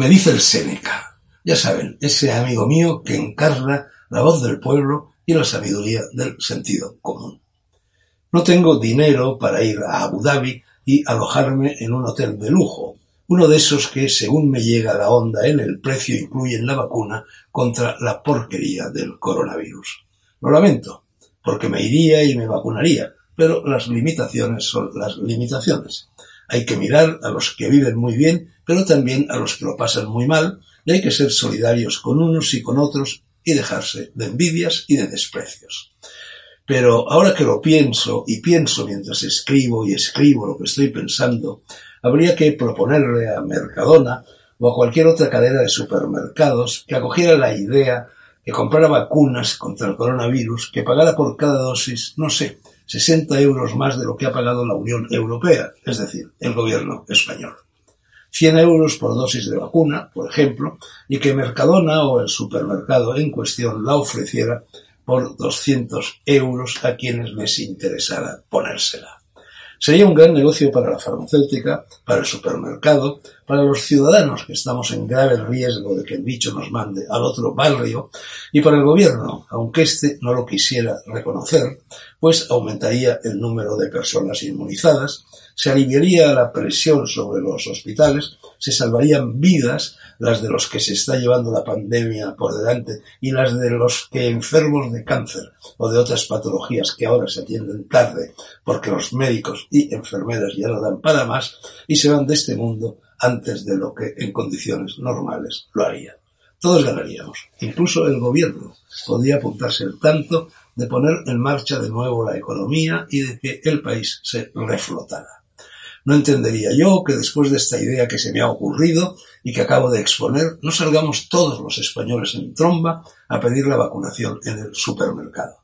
Me dice el Séneca. Ya saben, ese amigo mío que encarna la voz del pueblo y la sabiduría del sentido común. No tengo dinero para ir a Abu Dhabi y alojarme en un hotel de lujo, uno de esos que, según me llega la onda en el precio, incluyen la vacuna contra la porquería del coronavirus. Lo lamento, porque me iría y me vacunaría, pero las limitaciones son las limitaciones. Hay que mirar a los que viven muy bien, pero también a los que lo pasan muy mal, y hay que ser solidarios con unos y con otros y dejarse de envidias y de desprecios. Pero ahora que lo pienso y pienso mientras escribo y escribo lo que estoy pensando, habría que proponerle a Mercadona o a cualquier otra cadena de supermercados que acogiera la idea que comprara vacunas contra el coronavirus, que pagara por cada dosis, no sé, 60 euros más de lo que ha pagado la Unión Europea, es decir, el gobierno español. 100 euros por dosis de vacuna, por ejemplo, y que Mercadona o el supermercado en cuestión la ofreciera por 200 euros a quienes les interesara ponérsela. Sería un gran negocio para la farmacéutica, para el supermercado, para los ciudadanos que estamos en grave riesgo de que el bicho nos mande al otro barrio y para el gobierno, aunque éste no lo quisiera reconocer, pues aumentaría el número de personas inmunizadas, se aliviaría la presión sobre los hospitales, se salvarían vidas, las de los que se está llevando la pandemia por delante y las de los que enfermos de cáncer o de otras patologías que ahora se atienden tarde porque los médicos y enfermeras ya no dan para más y se van de este mundo antes de lo que en condiciones normales lo harían. Todos ganaríamos, incluso el gobierno podría apuntarse el tanto de poner en marcha de nuevo la economía y de que el país se reflotara. No entendería yo que después de esta idea que se me ha ocurrido y que acabo de exponer, no salgamos todos los españoles en tromba a pedir la vacunación en el supermercado.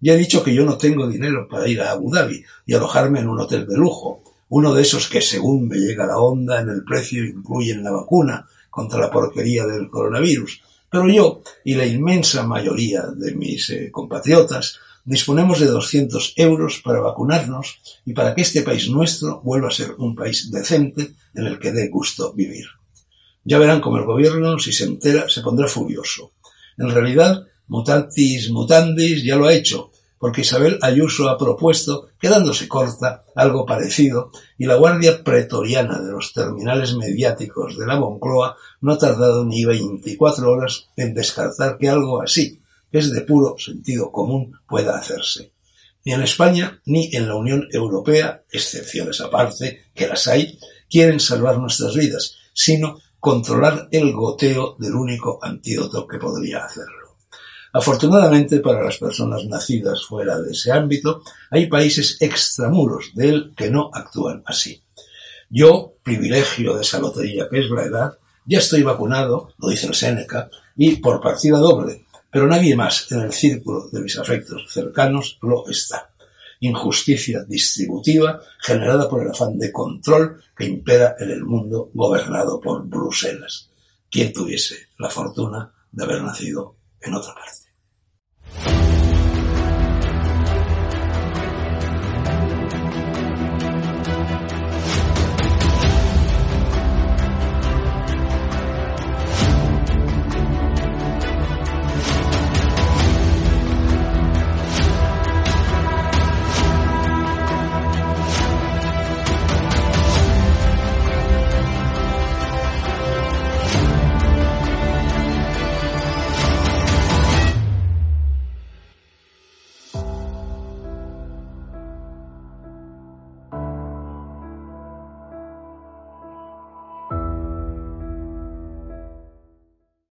Ya he dicho que yo no tengo dinero para ir a Abu Dhabi y alojarme en un hotel de lujo, uno de esos que según me llega la onda en el precio incluyen la vacuna contra la porquería del coronavirus. Pero yo y la inmensa mayoría de mis eh, compatriotas Disponemos de 200 euros para vacunarnos y para que este país nuestro vuelva a ser un país decente en el que dé gusto vivir. Ya verán cómo el gobierno, si se entera, se pondrá furioso. En realidad, mutatis mutandis ya lo ha hecho, porque Isabel Ayuso ha propuesto, quedándose corta, algo parecido, y la guardia pretoriana de los terminales mediáticos de la Moncloa no ha tardado ni 24 horas en descartar que algo así, es de puro sentido común pueda hacerse. Ni en España ni en la Unión Europea, excepciones aparte, que las hay, quieren salvar nuestras vidas, sino controlar el goteo del único antídoto que podría hacerlo. Afortunadamente para las personas nacidas fuera de ese ámbito, hay países extramuros de él que no actúan así. Yo, privilegio de esa lotería que es la edad, ya estoy vacunado, lo dice el Séneca, y por partida doble, pero nadie más en el círculo de mis afectos cercanos lo está. Injusticia distributiva generada por el afán de control que impera en el mundo gobernado por Bruselas. ¿Quién tuviese la fortuna de haber nacido en otra parte.